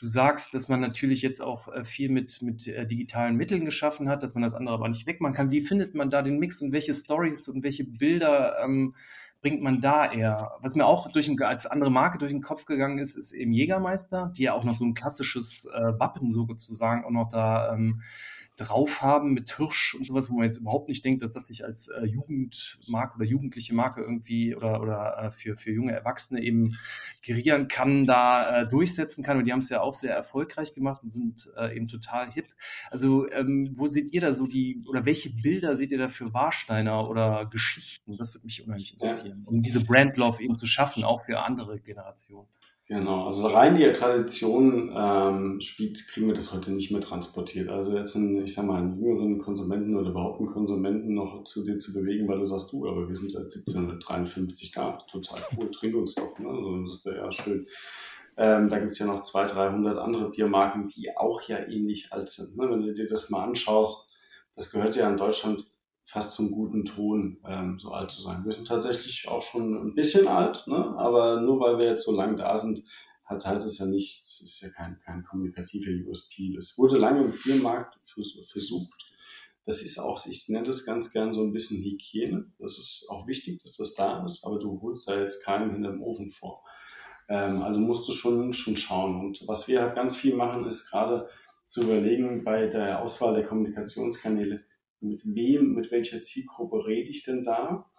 du sagst, dass man natürlich jetzt auch äh, viel mit, mit äh, digitalen Mitteln geschaffen hat, dass man das andere aber nicht wegmachen kann. Wie findet man da den Mix und welche Stories und welche Bilder ähm, bringt man da eher? Was mir auch durch ein, als andere Marke durch den Kopf gegangen ist, ist eben Jägermeister, die ja auch noch so ein klassisches äh, Wappen sozusagen auch noch da ähm, drauf haben mit Hirsch und sowas, wo man jetzt überhaupt nicht denkt, dass das sich als äh, Jugendmarke oder jugendliche Marke irgendwie oder, oder äh, für, für junge Erwachsene eben gerieren kann, da äh, durchsetzen kann. Und die haben es ja auch sehr erfolgreich gemacht und sind äh, eben total hip. Also ähm, wo seht ihr da so die, oder welche Bilder seht ihr da für Warsteiner oder Geschichten? Das würde mich unheimlich interessieren, um diese Brand Love eben zu schaffen, auch für andere Generationen. Genau, also rein die Tradition ähm, spielt, kriegen wir das heute nicht mehr transportiert. Also jetzt einen, ich sag mal, einen jüngeren Konsumenten oder überhaupt einen Konsumenten noch zu dir zu bewegen, weil du sagst, du, aber wir sind seit 1753 da, total cool, trink uns doch, ne? Also das ist ja schön. Ähm, da gibt's ja noch 200, 300 andere Biermarken, die auch ja ähnlich alt sind. Ne? Wenn du dir das mal anschaust, das gehört ja in Deutschland fast zum guten Ton, ähm, so alt zu sein. Wir sind tatsächlich auch schon ein bisschen alt, ne? aber nur weil wir jetzt so lange da sind, hat halt es ja nichts, ist ja kein, kein kommunikativer USP. Es wurde lange im Biermarkt versucht. Das ist auch, ich nenne das ganz gern so ein bisschen Hygiene. Das ist auch wichtig, dass das da ist, aber du holst da jetzt keinen hinterm Ofen vor. Ähm, also musst du schon, schon schauen. Und was wir halt ganz viel machen, ist gerade zu überlegen bei der Auswahl der Kommunikationskanäle, mit wem, mit welcher Zielgruppe rede ich denn da?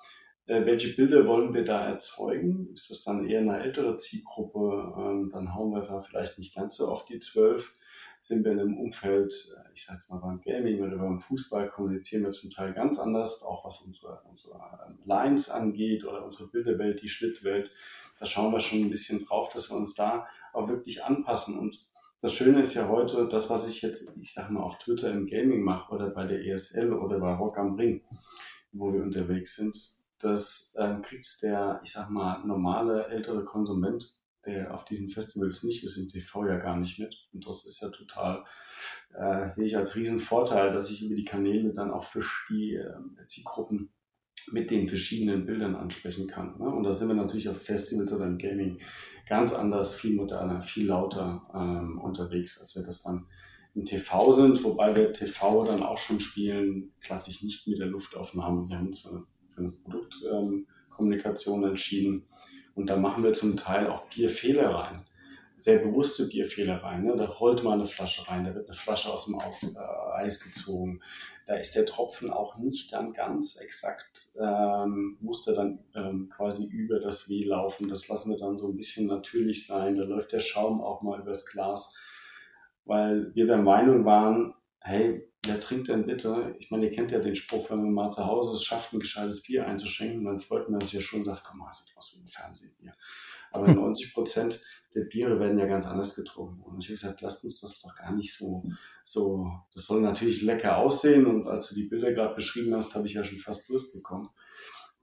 Äh, welche Bilder wollen wir da erzeugen? Ist das dann eher eine ältere Zielgruppe? Ähm, dann hauen wir da vielleicht nicht ganz so auf die zwölf. Sind wir in einem Umfeld, äh, ich sage jetzt mal beim Gaming oder beim Fußball, kommunizieren wir zum Teil ganz anders, auch was unsere, unsere ähm, Lines angeht oder unsere Bilderwelt, die Schnittwelt. Da schauen wir schon ein bisschen drauf, dass wir uns da auch wirklich anpassen und das Schöne ist ja heute, das, was ich jetzt, ich sag mal, auf Twitter im Gaming mache oder bei der ESL oder bei Rock am Ring, wo wir unterwegs sind, das ähm, kriegt der, ich sag mal, normale ältere Konsument, der auf diesen Festivals nicht ist, im TV ja gar nicht mit. Und das ist ja total, äh, sehe ich als Riesenvorteil, dass ich über die Kanäle dann auch für die äh, Zielgruppen mit den verschiedenen Bildern ansprechen kann. Ne? Und da sind wir natürlich auf Festivals oder im Gaming ganz anders, viel moderner, viel lauter ähm, unterwegs, als wir das dann im TV sind, wobei wir TV dann auch schon spielen, klassisch nicht mit der Luftaufnahme. Wir haben uns für, für eine Produktkommunikation ähm, entschieden und da machen wir zum Teil auch Bierfehler rein sehr bewusste Bierfehler rein. Ne? Da rollt mal eine Flasche rein, da wird eine Flasche aus dem Aus, äh, Eis gezogen. Da ist der Tropfen auch nicht dann ganz exakt, ähm, muss der dann ähm, quasi über das W laufen. Das lassen wir dann so ein bisschen natürlich sein. Da läuft der Schaum auch mal übers Glas, weil wir der Meinung waren, hey, wer trinkt denn bitte? Ich meine, ihr kennt ja den Spruch, wenn man mal zu Hause es schafft, ein gescheites Bier einzuschenken, dann freut man sich ja schon und sagt, komm mal, sieht aus wie ein Fernsehbier. Aber 90 Prozent der Biere werden ja ganz anders getrunken. Und ich habe gesagt, lasst uns das doch gar nicht so, so, das soll natürlich lecker aussehen. Und als du die Bilder gerade beschrieben hast, habe ich ja schon fast Durst bekommen.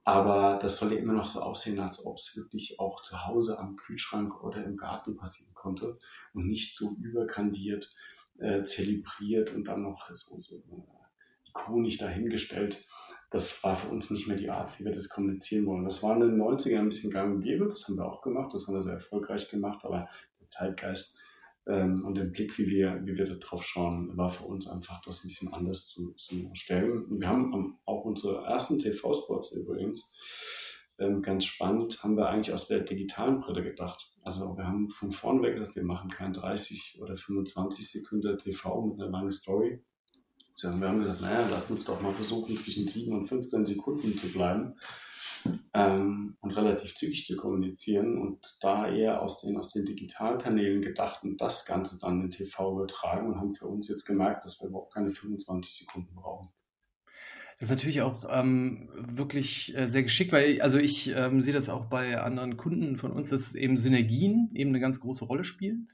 Aber das soll ja immer noch so aussehen, als ob es wirklich auch zu Hause am Kühlschrank oder im Garten passieren konnte und nicht so überkandiert, äh, zelebriert und dann noch so, so äh, ikonisch dahingestellt das war für uns nicht mehr die Art, wie wir das kommunizieren wollen. Das war in den 90ern ein bisschen gang und gäbe, das haben wir auch gemacht, das haben wir sehr erfolgreich gemacht, aber der Zeitgeist ähm, und der Blick, wie wir, wie wir da drauf schauen, war für uns einfach das ein bisschen anders zu, zu stellen. Und wir haben auch unsere ersten TV-Spots übrigens, ähm, ganz spannend, haben wir eigentlich aus der digitalen Brille gedacht. Also wir haben von vorne weg gesagt, wir machen kein 30 oder 25 Sekunden TV mit einer langen Story, wir haben gesagt, naja, lasst uns doch mal versuchen, zwischen 7 und 15 Sekunden zu bleiben ähm, und relativ zügig zu kommunizieren und da eher aus den, aus den Digitalkanälen gedacht und das Ganze dann in TV übertragen und haben für uns jetzt gemerkt, dass wir überhaupt keine 25 Sekunden brauchen. Das ist natürlich auch ähm, wirklich äh, sehr geschickt, weil also ich ähm, sehe das auch bei anderen Kunden von uns, dass eben Synergien eben eine ganz große Rolle spielen.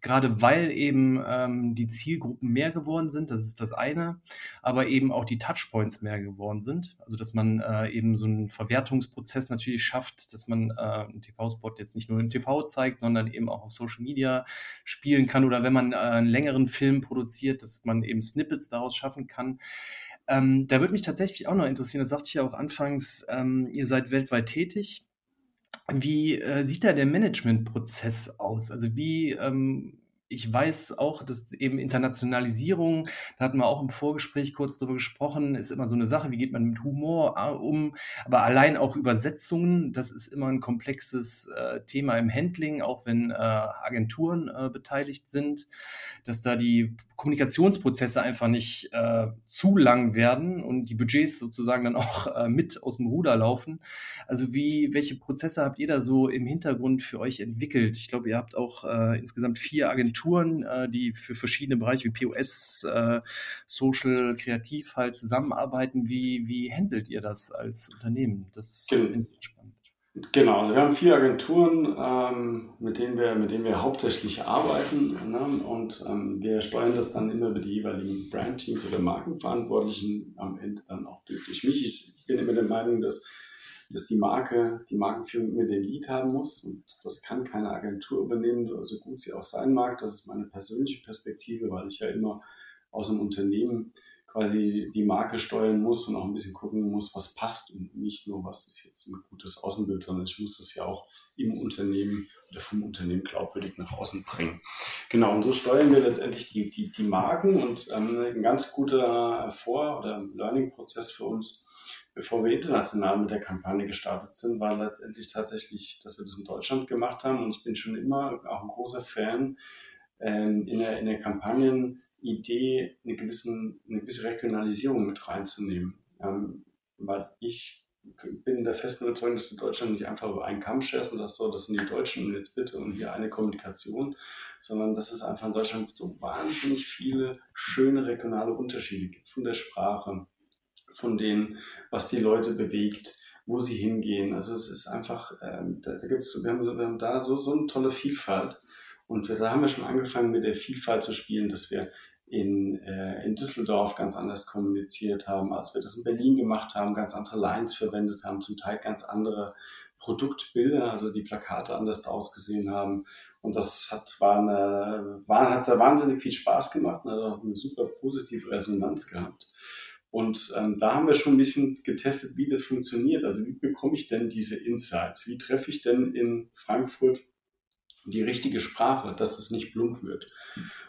Gerade weil eben ähm, die Zielgruppen mehr geworden sind, das ist das eine, aber eben auch die Touchpoints mehr geworden sind. Also dass man äh, eben so einen Verwertungsprozess natürlich schafft, dass man äh, einen TV-Spot jetzt nicht nur im TV zeigt, sondern eben auch auf Social Media spielen kann oder wenn man äh, einen längeren Film produziert, dass man eben Snippets daraus schaffen kann. Ähm, da würde mich tatsächlich auch noch interessieren, das sagte ich ja auch anfangs, ähm, ihr seid weltweit tätig. Wie äh, sieht da der Managementprozess aus? Also wie ähm, ich weiß auch, dass eben Internationalisierung, da hatten wir auch im Vorgespräch kurz drüber gesprochen, ist immer so eine Sache, wie geht man mit Humor äh, um, aber allein auch Übersetzungen, das ist immer ein komplexes äh, Thema im Handling, auch wenn äh, Agenturen äh, beteiligt sind, dass da die Kommunikationsprozesse einfach nicht äh, zu lang werden und die Budgets sozusagen dann auch äh, mit aus dem Ruder laufen. Also wie, welche Prozesse habt ihr da so im Hintergrund für euch entwickelt? Ich glaube, ihr habt auch insgesamt vier Agenturen Agenturen, äh, die für verschiedene Bereiche wie POS, äh, Social, Kreativ halt zusammenarbeiten. Wie, wie handelt ihr das als Unternehmen? Das finde ich spannend. Genau, also wir haben vier Agenturen, ähm, mit, denen wir, mit denen wir hauptsächlich arbeiten ne? und ähm, wir steuern das dann immer über die jeweiligen Brandteams oder Markenverantwortlichen, am Ende dann auch durch mich. Ich bin immer der Meinung, dass dass die Marke, die Markenführung immer den Lead haben muss und das kann keine Agentur übernehmen, so gut sie auch sein mag. Das ist meine persönliche Perspektive, weil ich ja immer aus dem Unternehmen quasi die Marke steuern muss und auch ein bisschen gucken muss, was passt und nicht nur, was ist jetzt ein gutes Außenbild, sondern ich muss das ja auch im Unternehmen oder vom Unternehmen glaubwürdig nach außen bringen. Genau, und so steuern wir letztendlich die, die, die Marken und ähm, ein ganz guter Vor- oder Learning-Prozess für uns bevor wir international mit der Kampagne gestartet sind, war letztendlich tatsächlich, dass wir das in Deutschland gemacht haben. Und ich bin schon immer auch ein großer Fan ähm, in, der, in der Kampagnenidee eine, gewissen, eine gewisse Regionalisierung mit reinzunehmen. Ähm, weil ich bin der festen Überzeugung, dass du Deutschland nicht einfach über einen Kamm scherst und sagst, so, das sind die Deutschen und jetzt bitte und hier eine Kommunikation, sondern dass es einfach in Deutschland so wahnsinnig viele schöne regionale Unterschiede gibt von der Sprache, von denen, was die Leute bewegt, wo sie hingehen. Also es ist einfach, ähm, da, da gibt's, wir haben, so, wir haben da so, so eine tolle Vielfalt. Und da haben wir schon angefangen mit der Vielfalt zu spielen, dass wir in, äh, in Düsseldorf ganz anders kommuniziert haben, als wir das in Berlin gemacht haben, ganz andere Lines verwendet haben, zum Teil ganz andere Produktbilder, also die Plakate anders ausgesehen haben. Und das hat, war eine, war, hat wahnsinnig viel Spaß gemacht, also eine super positive Resonanz gehabt. Und ähm, da haben wir schon ein bisschen getestet, wie das funktioniert. Also wie bekomme ich denn diese Insights? Wie treffe ich denn in Frankfurt die richtige Sprache, dass es nicht plump wird?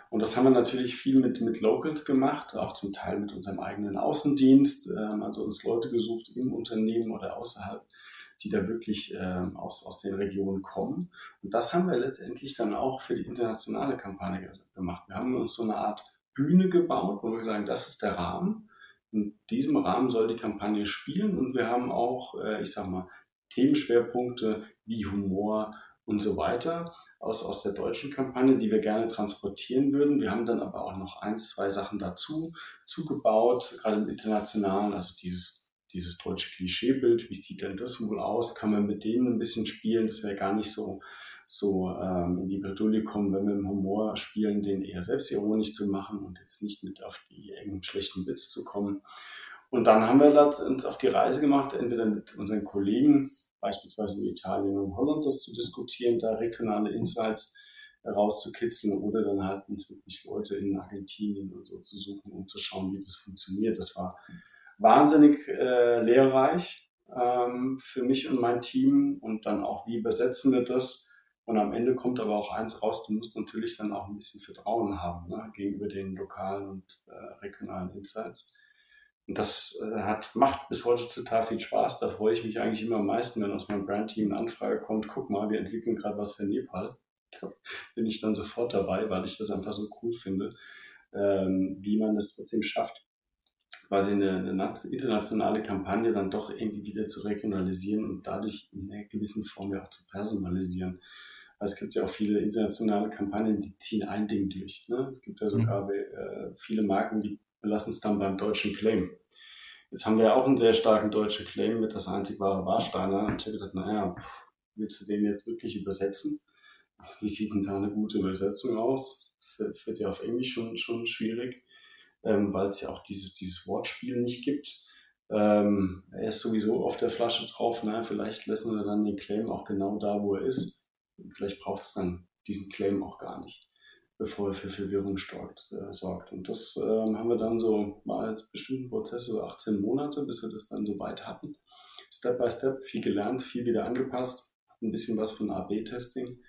Und das haben wir natürlich viel mit, mit Locals gemacht, auch zum Teil mit unserem eigenen Außendienst, ähm, also uns Leute gesucht im Unternehmen oder außerhalb, die da wirklich ähm, aus, aus den Regionen kommen. Und das haben wir letztendlich dann auch für die internationale Kampagne gemacht. Wir haben uns so eine Art Bühne gebaut, wo wir sagen, das ist der Rahmen. In diesem Rahmen soll die Kampagne spielen und wir haben auch, äh, ich sag mal, Themenschwerpunkte wie Humor und so weiter aus, aus der deutschen Kampagne, die wir gerne transportieren würden. Wir haben dann aber auch noch ein, zwei Sachen dazu zugebaut, gerade im Internationalen, also dieses, dieses deutsche Klischeebild, wie sieht denn das wohl aus? Kann man mit denen ein bisschen spielen? Das wäre gar nicht so so ähm, in die Bredouille kommen, wenn wir im Humor spielen, den eher selbstironisch zu machen und jetzt nicht mit auf die engen schlechten Witz zu kommen. Und dann haben wir uns auf die Reise gemacht, entweder mit unseren Kollegen, beispielsweise in Italien und Holland, das zu diskutieren, da regionale Insights rauszukitzeln oder dann halt uns wirklich Leute in Argentinien und so zu suchen, um zu schauen, wie das funktioniert. Das war wahnsinnig äh, lehrreich ähm, für mich und mein Team und dann auch, wie übersetzen wir das und am Ende kommt aber auch eins raus, du musst natürlich dann auch ein bisschen Vertrauen haben ne, gegenüber den lokalen und äh, regionalen Insights. Und das äh, hat, macht bis heute total viel Spaß. Da freue ich mich eigentlich immer am meisten, wenn aus meinem Brandteam eine Anfrage kommt, guck mal, wir entwickeln gerade was für Nepal. Da bin ich dann sofort dabei, weil ich das einfach so cool finde, ähm, wie man es trotzdem schafft, quasi eine, eine, internationale Kampagne dann doch irgendwie wieder zu regionalisieren und dadurch in einer gewissen Form ja auch zu personalisieren. Also es gibt ja auch viele internationale Kampagnen, die ziehen ein Ding durch. Ne? Es gibt ja sogar mhm. äh, viele Marken, die belassen es dann beim deutschen Claim. Jetzt haben wir ja auch einen sehr starken deutschen Claim mit das einzig wahre Warsteiner. Und ich habe gedacht, naja, willst du den jetzt wirklich übersetzen? Wie sieht denn da eine gute Übersetzung aus? Wird ja auf Englisch schon, schon schwierig, ähm, weil es ja auch dieses, dieses Wortspiel nicht gibt. Ähm, er ist sowieso auf der Flasche drauf. Na, vielleicht lassen wir dann den Claim auch genau da, wo er ist. Vielleicht braucht es dann diesen Claim auch gar nicht, bevor er für Verwirrung sorgt. Äh, sorgt. Und das äh, haben wir dann so mal als bestimmten Prozess, so 18 Monate, bis wir das dann so weit hatten. Step by Step, viel gelernt, viel wieder angepasst, ein bisschen was von AB-Testing.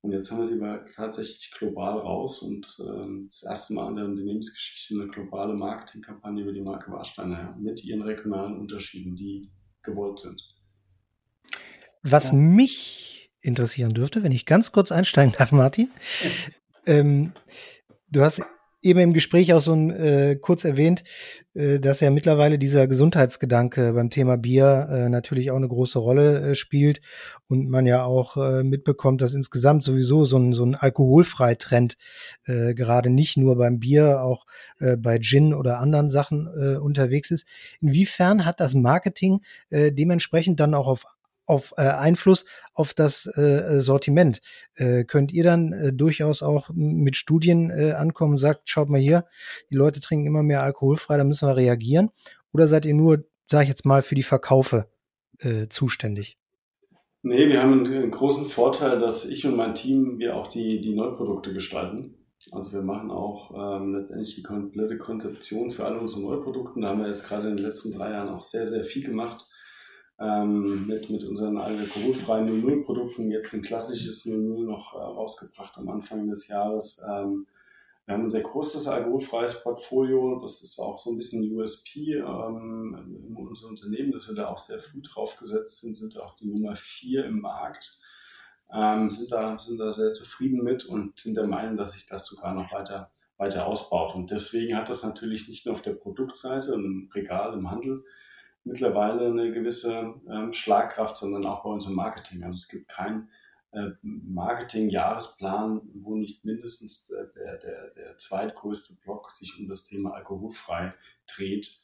Und jetzt haben wir sie aber tatsächlich global raus und äh, das erste Mal in der Unternehmensgeschichte eine globale Marketingkampagne über die Marke Warsteiner mit ihren regionalen Unterschieden, die gewollt sind. Was ja. mich interessieren dürfte, wenn ich ganz kurz einsteigen darf, Martin. ähm, du hast eben im Gespräch auch so ein, äh, kurz erwähnt, äh, dass ja mittlerweile dieser Gesundheitsgedanke beim Thema Bier äh, natürlich auch eine große Rolle äh, spielt und man ja auch äh, mitbekommt, dass insgesamt sowieso so ein, so ein Alkoholfreitrend äh, gerade nicht nur beim Bier, auch äh, bei Gin oder anderen Sachen äh, unterwegs ist. Inwiefern hat das Marketing äh, dementsprechend dann auch auf auf äh, Einfluss auf das äh, Sortiment. Äh, könnt ihr dann äh, durchaus auch mit Studien äh, ankommen sagt, schaut mal hier, die Leute trinken immer mehr alkoholfrei, da müssen wir reagieren? Oder seid ihr nur, sage ich jetzt mal, für die Verkaufe äh, zuständig? Nee, wir haben einen, großen Vorteil, dass ich und mein Team wir auch die, die Neuprodukte gestalten. Also wir machen auch ähm, letztendlich die komplette Konzeption für alle unsere Neuprodukte. Da haben wir jetzt gerade in den letzten drei Jahren auch sehr, sehr viel gemacht ähm, mit, mit unseren alkoholfreien 00-Produkten jetzt ein klassisches 00 noch äh, rausgebracht am Anfang des Jahres. Ähm, wir haben ein sehr großes alkoholfreies Portfolio. Das ist auch so ein bisschen USP ähm, in unserem Unternehmen, dass wir da auch sehr früh drauf gesetzt sind, sind auch die Nummer vier im Markt. Ähm, sind, da, sind da sehr zufrieden mit und sind der Meinung, dass sich das sogar noch weiter, weiter ausbaut. Und deswegen hat das natürlich nicht nur auf der Produktseite, im Regal, im Handel, mittlerweile eine gewisse ähm, Schlagkraft, sondern auch bei uns im Marketing. Also es gibt keinen äh, Marketing-Jahresplan, wo nicht mindestens der, der, der, der zweitgrößte Block sich um das Thema alkoholfrei dreht.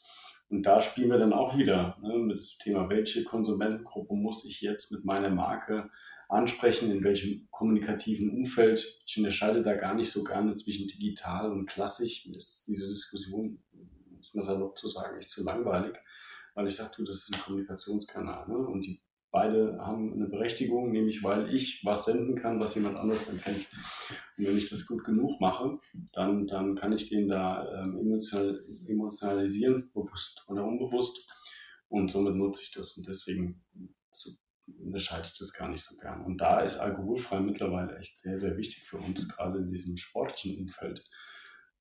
Und da spielen wir dann auch wieder ne, mit dem Thema, welche Konsumentengruppe muss ich jetzt mit meiner Marke ansprechen, in welchem kommunikativen Umfeld. Ich unterscheide da gar nicht so gerne zwischen digital und klassisch. Ist diese Diskussion, muss man salopp zu sagen, nicht zu langweilig weil ich sage, du, das ist ein Kommunikationskanal. Ne? Und die beide haben eine Berechtigung, nämlich weil ich was senden kann, was jemand anderes empfängt. Und wenn ich das gut genug mache, dann, dann kann ich den da ähm, emotional, emotionalisieren, bewusst oder unbewusst. Und somit nutze ich das. Und deswegen so, unterscheide ich das gar nicht so gern. Und da ist alkoholfrei mittlerweile echt sehr, sehr wichtig für uns, gerade in diesem sportlichen Umfeld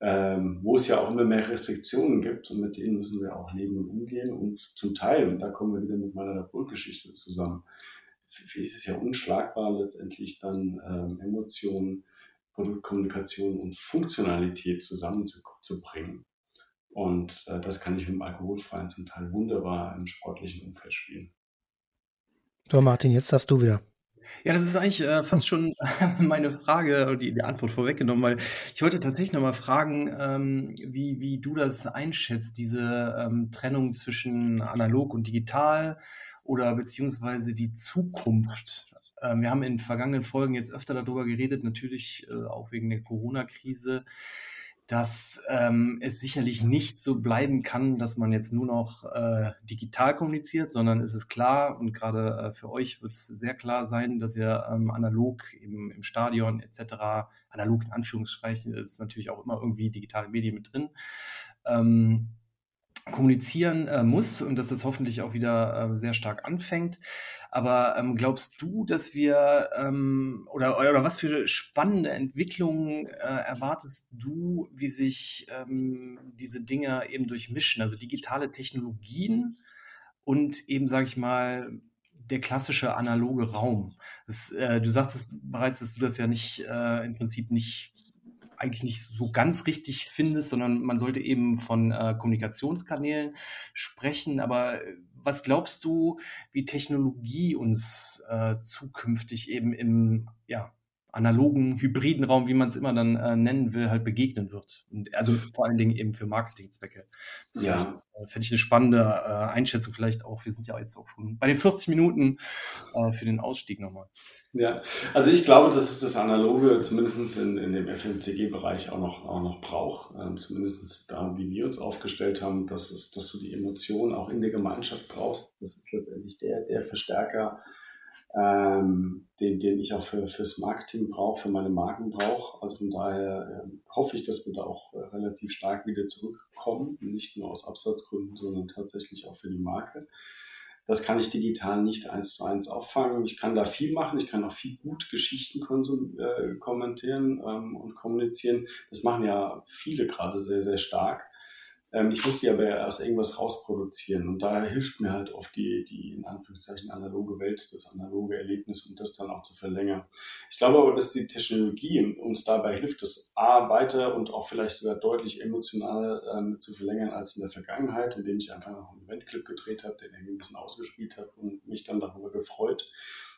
ähm, wo es ja auch immer mehr Restriktionen gibt und mit denen müssen wir auch leben und umgehen. Und zum Teil, und da kommen wir wieder mit meiner Labor-Geschichte zusammen, ist es ja unschlagbar, letztendlich dann ähm, Emotionen, Produktkommunikation und Funktionalität zusammenzubringen. Und äh, das kann ich mit dem Alkoholfreien zum Teil wunderbar im sportlichen Umfeld spielen. So, Martin, jetzt darfst du wieder. Ja, das ist eigentlich äh, fast schon meine Frage und die, die Antwort vorweggenommen, weil ich wollte tatsächlich nochmal fragen, ähm, wie, wie du das einschätzt, diese ähm, Trennung zwischen analog und digital oder beziehungsweise die Zukunft. Ähm, wir haben in vergangenen Folgen jetzt öfter darüber geredet, natürlich äh, auch wegen der Corona-Krise dass ähm, es sicherlich nicht so bleiben kann, dass man jetzt nur noch äh, digital kommuniziert, sondern es ist klar und gerade äh, für euch wird es sehr klar sein, dass ihr ähm, analog im, im Stadion etc., analog in Anführungszeichen, ist natürlich auch immer irgendwie digitale Medien mit drin, ähm, kommunizieren äh, muss und dass das hoffentlich auch wieder äh, sehr stark anfängt. Aber ähm, glaubst du, dass wir ähm, oder, oder was für spannende Entwicklungen äh, erwartest du, wie sich ähm, diese Dinge eben durchmischen? Also digitale Technologien und eben, sage ich mal, der klassische analoge Raum. Das, äh, du sagtest bereits, dass du das ja nicht äh, im Prinzip nicht eigentlich nicht so ganz richtig findest, sondern man sollte eben von äh, Kommunikationskanälen sprechen. Aber äh, was glaubst du, wie Technologie uns äh, zukünftig eben im ja, analogen, hybriden Raum, wie man es immer dann äh, nennen will, halt begegnen wird. Und also vor allen Dingen eben für Marketingzwecke. Das ja. Äh, Fände ich eine spannende äh, Einschätzung, vielleicht auch, wir sind ja jetzt auch schon bei den 40 Minuten äh, für den Ausstieg nochmal. Ja, also ich glaube, dass es das Analoge zumindest in, in dem FMCG-Bereich auch noch, auch noch braucht. Ähm, zumindest da, wie wir uns aufgestellt haben, dass, es, dass du die Emotionen auch in der Gemeinschaft brauchst. Das ist letztendlich der, der Verstärker, ähm, den, den ich auch für, fürs Marketing brauche, für meine Marken brauche. Also von daher äh, hoffe ich, dass wir da auch äh, relativ stark wieder zurückkommen, nicht nur aus Absatzgründen, sondern tatsächlich auch für die Marke. Das kann ich digital nicht eins zu eins auffangen. Ich kann da viel machen, ich kann auch viel gut Geschichten äh, kommentieren ähm, und kommunizieren. Das machen ja viele gerade sehr, sehr stark. Ähm, ich muss die aber aus irgendwas rausproduzieren. Und daher hilft mir halt oft die, die in Anführungszeichen analoge Welt, das analoge Erlebnis und das dann auch zu verlängern. Ich glaube aber, dass die Technologie uns dabei hilft, das A weiter und auch vielleicht sogar deutlich emotional ähm, zu verlängern als in der Vergangenheit, indem ich einfach noch einen Eventclip gedreht habe, den irgendwie ein bisschen ausgespielt habe und mich dann darüber gefreut.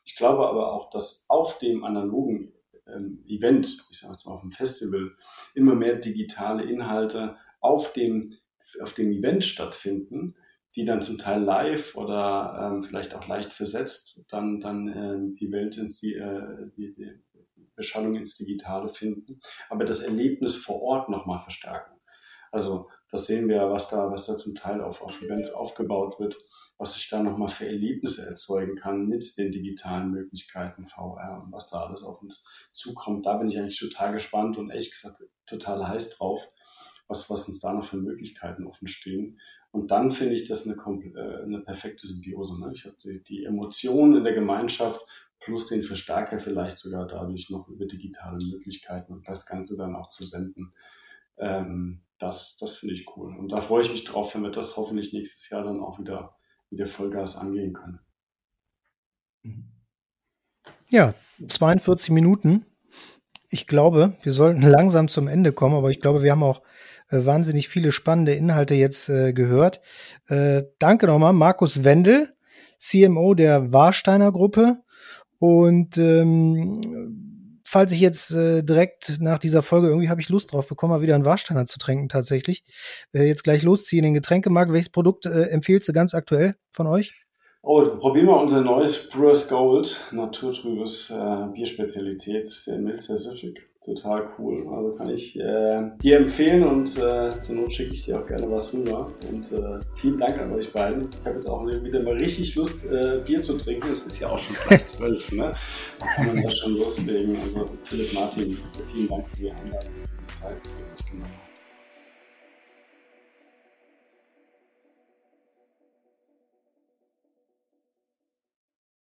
Ich glaube aber auch, dass auf dem analogen ähm, Event, ich sage jetzt mal auf dem Festival, immer mehr digitale Inhalte auf dem auf dem Event stattfinden, die dann zum Teil live oder ähm, vielleicht auch leicht versetzt dann, dann äh, die Welt ins, die, äh, die, die Beschallung ins Digitale finden, aber das Erlebnis vor Ort nochmal verstärken. Also das sehen wir, was da, was da zum Teil auf, auf Events aufgebaut wird, was sich da nochmal für Erlebnisse erzeugen kann mit den digitalen Möglichkeiten VR und was da alles auf uns zukommt. Da bin ich eigentlich total gespannt und ehrlich gesagt total heiß drauf was, was uns da noch für Möglichkeiten offen stehen. Und dann finde ich das eine, äh, eine perfekte Symbiose. Ne? Ich habe die, die Emotionen in der Gemeinschaft plus den Verstärker vielleicht sogar dadurch noch über digitale Möglichkeiten und das Ganze dann auch zu senden. Ähm, das das finde ich cool. Und da freue ich mich drauf, wenn wir das hoffentlich nächstes Jahr dann auch wieder, wieder Vollgas angehen können. Ja, 42 Minuten. Ich glaube, wir sollten langsam zum Ende kommen, aber ich glaube, wir haben auch wahnsinnig viele spannende Inhalte jetzt äh, gehört. Äh, danke nochmal, Markus Wendel, CMO der Warsteiner Gruppe. Und ähm, falls ich jetzt äh, direkt nach dieser Folge irgendwie habe ich Lust drauf bekommen, mal wieder einen Warsteiner zu trinken tatsächlich. Äh, jetzt gleich losziehen in den Getränkemarkt. Welches Produkt äh, empfiehlst du ganz aktuell von euch? Oh, probieren wir unser neues Brewers Gold, naturtrübes äh, Bierspezialität, sehr mild, sehr süffig total cool. Also kann ich äh, dir empfehlen und äh, zur Not schicke ich dir auch gerne was rüber. Und äh, vielen Dank an euch beiden. Ich habe jetzt auch wieder mal richtig Lust, äh, Bier zu trinken. Es ist ja auch schon gleich zwölf, ne? Da kann man das schon loslegen. Also Philipp Martin, vielen Dank für die Einladung und für die Zeit, die ich genommen habe.